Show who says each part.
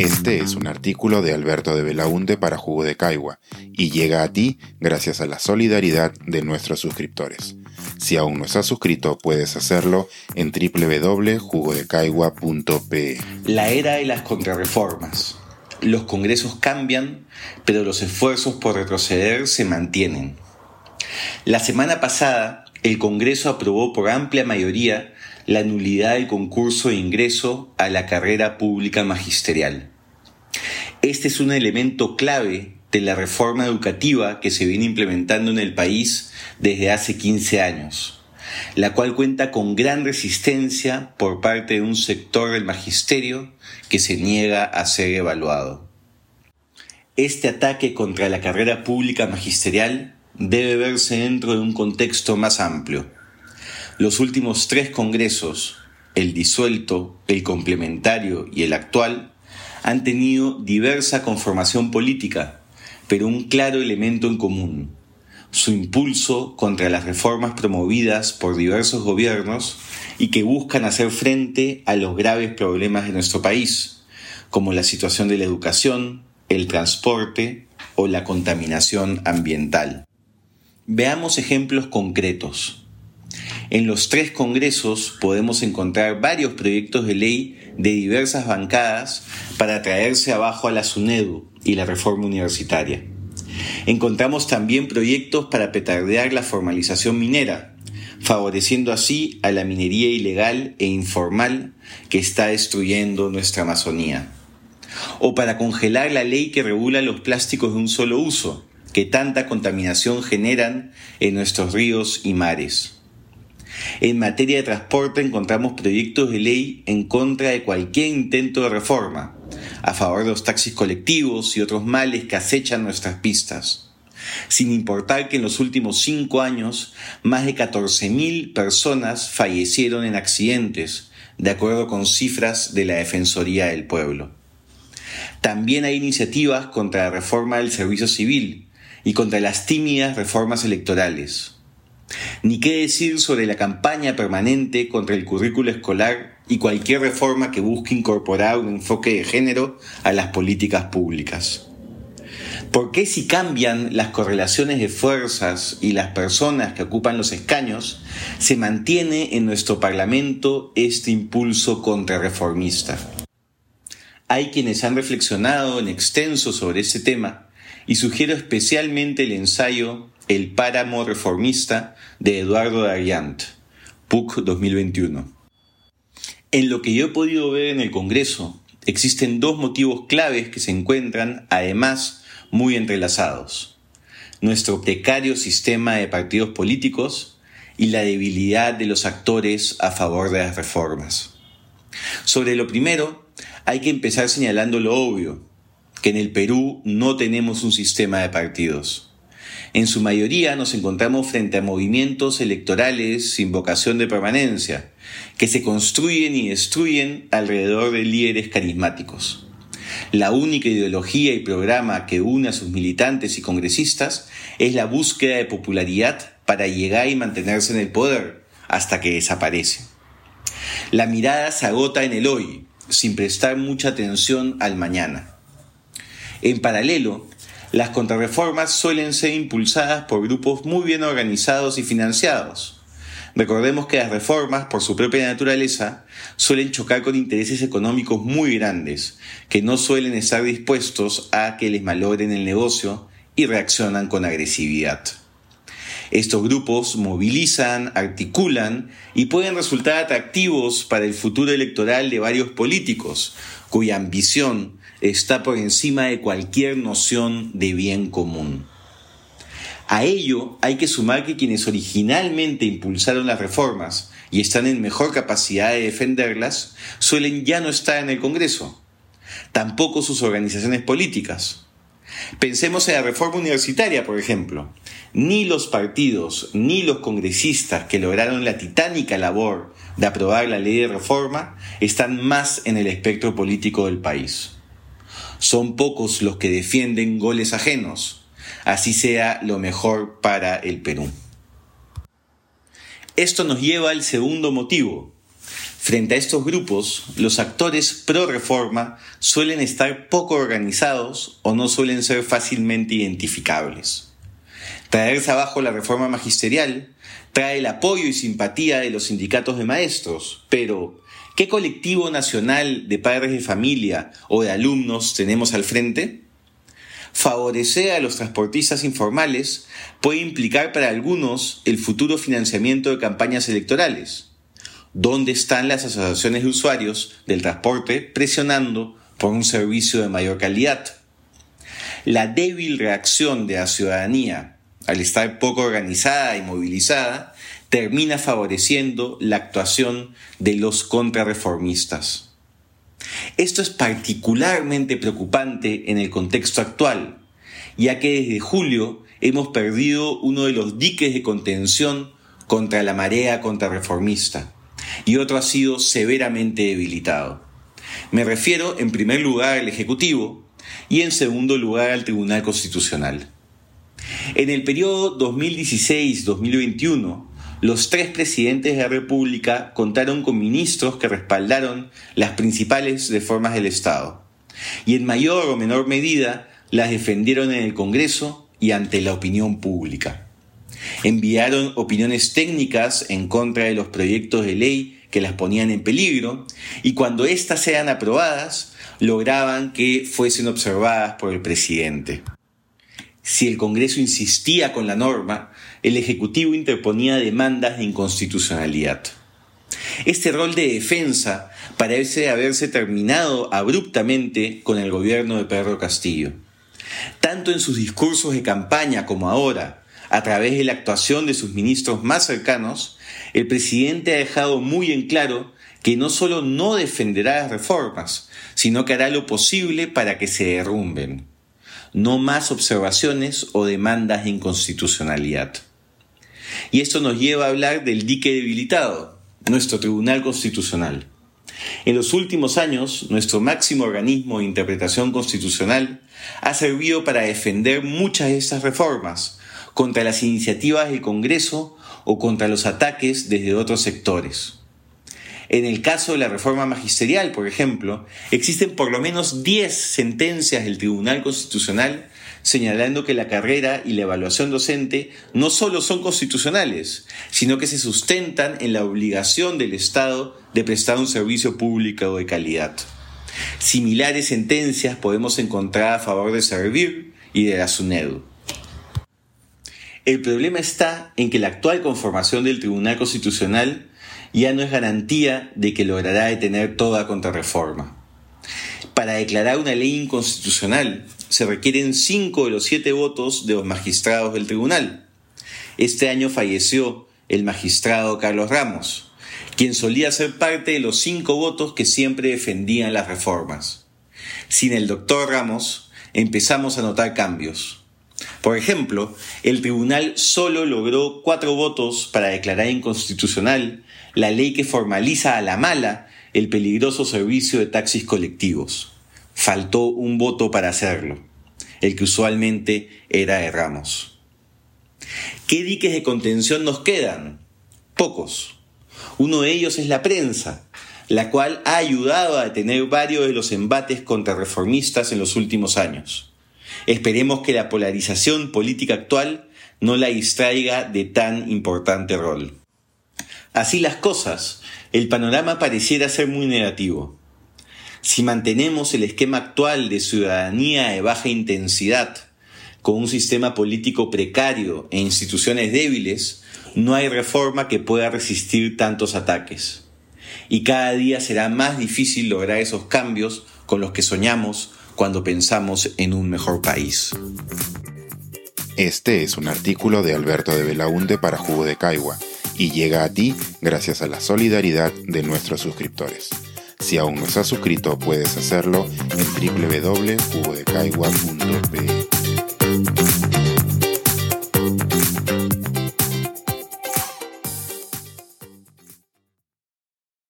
Speaker 1: Este es un artículo de Alberto de Belaunte para Jugo de Caigua y llega a ti gracias a la solidaridad de nuestros suscriptores. Si aún no estás suscrito, puedes hacerlo en www.jugodecaigua.pe.
Speaker 2: La era de las contrarreformas. Los congresos cambian, pero los esfuerzos por retroceder se mantienen. La semana pasada, el Congreso aprobó por amplia mayoría la nulidad del concurso de ingreso a la carrera pública magisterial. Este es un elemento clave de la reforma educativa que se viene implementando en el país desde hace 15 años, la cual cuenta con gran resistencia por parte de un sector del magisterio que se niega a ser evaluado. Este ataque contra la carrera pública magisterial debe verse dentro de un contexto más amplio los últimos tres congresos, el disuelto, el complementario y el actual, han tenido diversa conformación política, pero un claro elemento en común, su impulso contra las reformas promovidas por diversos gobiernos y que buscan hacer frente a los graves problemas de nuestro país, como la situación de la educación, el transporte o la contaminación ambiental. Veamos ejemplos concretos. En los tres congresos podemos encontrar varios proyectos de ley de diversas bancadas para traerse abajo a la SUNEDU y la reforma universitaria. Encontramos también proyectos para petardear la formalización minera, favoreciendo así a la minería ilegal e informal que está destruyendo nuestra Amazonía. O para congelar la ley que regula los plásticos de un solo uso, que tanta contaminación generan en nuestros ríos y mares. En materia de transporte encontramos proyectos de ley en contra de cualquier intento de reforma, a favor de los taxis colectivos y otros males que acechan nuestras pistas. Sin importar que en los últimos cinco años más de 14.000 personas fallecieron en accidentes, de acuerdo con cifras de la Defensoría del Pueblo. También hay iniciativas contra la reforma del servicio civil y contra las tímidas reformas electorales. Ni qué decir sobre la campaña permanente contra el currículo escolar y cualquier reforma que busque incorporar un enfoque de género a las políticas públicas. ¿Por qué si cambian las correlaciones de fuerzas y las personas que ocupan los escaños, se mantiene en nuestro Parlamento este impulso contrarreformista? Hay quienes han reflexionado en extenso sobre este tema y sugiero especialmente el ensayo el páramo reformista de Eduardo Dariant, PUC 2021. En lo que yo he podido ver en el Congreso, existen dos motivos claves que se encuentran, además, muy entrelazados. Nuestro precario sistema de partidos políticos y la debilidad de los actores a favor de las reformas. Sobre lo primero, hay que empezar señalando lo obvio, que en el Perú no tenemos un sistema de partidos. En su mayoría nos encontramos frente a movimientos electorales sin vocación de permanencia, que se construyen y destruyen alrededor de líderes carismáticos. La única ideología y programa que une a sus militantes y congresistas es la búsqueda de popularidad para llegar y mantenerse en el poder hasta que desaparece. La mirada se agota en el hoy, sin prestar mucha atención al mañana. En paralelo, las contrarreformas suelen ser impulsadas por grupos muy bien organizados y financiados. Recordemos que las reformas, por su propia naturaleza, suelen chocar con intereses económicos muy grandes, que no suelen estar dispuestos a que les malogren el negocio y reaccionan con agresividad. Estos grupos movilizan, articulan y pueden resultar atractivos para el futuro electoral de varios políticos, cuya ambición está por encima de cualquier noción de bien común. A ello hay que sumar que quienes originalmente impulsaron las reformas y están en mejor capacidad de defenderlas suelen ya no estar en el Congreso, tampoco sus organizaciones políticas. Pensemos en la reforma universitaria, por ejemplo. Ni los partidos ni los congresistas que lograron la titánica labor de aprobar la ley de reforma están más en el espectro político del país. Son pocos los que defienden goles ajenos, así sea lo mejor para el Perú. Esto nos lleva al segundo motivo. Frente a estos grupos, los actores pro reforma suelen estar poco organizados o no suelen ser fácilmente identificables. Traerse abajo la reforma magisterial trae el apoyo y simpatía de los sindicatos de maestros, pero ¿qué colectivo nacional de padres de familia o de alumnos tenemos al frente? Favorecer a los transportistas informales puede implicar para algunos el futuro financiamiento de campañas electorales. ¿Dónde están las asociaciones de usuarios del transporte presionando por un servicio de mayor calidad? La débil reacción de la ciudadanía al estar poco organizada y movilizada, termina favoreciendo la actuación de los contrarreformistas. Esto es particularmente preocupante en el contexto actual, ya que desde julio hemos perdido uno de los diques de contención contra la marea contrarreformista y otro ha sido severamente debilitado. Me refiero en primer lugar al Ejecutivo y en segundo lugar al Tribunal Constitucional. En el periodo 2016-2021, los tres presidentes de la República contaron con ministros que respaldaron las principales reformas del Estado y en mayor o menor medida las defendieron en el Congreso y ante la opinión pública. Enviaron opiniones técnicas en contra de los proyectos de ley que las ponían en peligro y cuando éstas sean aprobadas lograban que fuesen observadas por el presidente. Si el Congreso insistía con la norma, el Ejecutivo interponía demandas de inconstitucionalidad. Este rol de defensa parece haberse terminado abruptamente con el gobierno de Pedro Castillo. Tanto en sus discursos de campaña como ahora, a través de la actuación de sus ministros más cercanos, el presidente ha dejado muy en claro que no solo no defenderá las reformas, sino que hará lo posible para que se derrumben no más observaciones o demandas de inconstitucionalidad. Y esto nos lleva a hablar del dique debilitado, nuestro Tribunal Constitucional. En los últimos años, nuestro máximo organismo de interpretación constitucional ha servido para defender muchas de estas reformas contra las iniciativas del Congreso o contra los ataques desde otros sectores. En el caso de la reforma magisterial, por ejemplo, existen por lo menos 10 sentencias del Tribunal Constitucional señalando que la carrera y la evaluación docente no solo son constitucionales, sino que se sustentan en la obligación del Estado de prestar un servicio público de calidad. Similares sentencias podemos encontrar a favor de Servir y de la SUNEDU. El problema está en que la actual conformación del Tribunal Constitucional ya no es garantía de que logrará detener toda contrarreforma. Para declarar una ley inconstitucional se requieren cinco de los siete votos de los magistrados del tribunal. Este año falleció el magistrado Carlos Ramos, quien solía ser parte de los cinco votos que siempre defendían las reformas. Sin el doctor Ramos empezamos a notar cambios. Por ejemplo, el tribunal solo logró cuatro votos para declarar inconstitucional la ley que formaliza a la mala el peligroso servicio de taxis colectivos. Faltó un voto para hacerlo, el que usualmente era de Ramos. ¿Qué diques de contención nos quedan? Pocos. Uno de ellos es la prensa, la cual ha ayudado a detener varios de los embates contra reformistas en los últimos años. Esperemos que la polarización política actual no la distraiga de tan importante rol. Así las cosas, el panorama pareciera ser muy negativo. Si mantenemos el esquema actual de ciudadanía de baja intensidad, con un sistema político precario e instituciones débiles, no hay reforma que pueda resistir tantos ataques. Y cada día será más difícil lograr esos cambios con los que soñamos cuando pensamos en un mejor país.
Speaker 1: Este es un artículo de Alberto de Belaunde para Jugo de Caigua y llega a ti gracias a la solidaridad de nuestros suscriptores. Si aún no estás suscrito, puedes hacerlo en www.jugodecaigua.pe.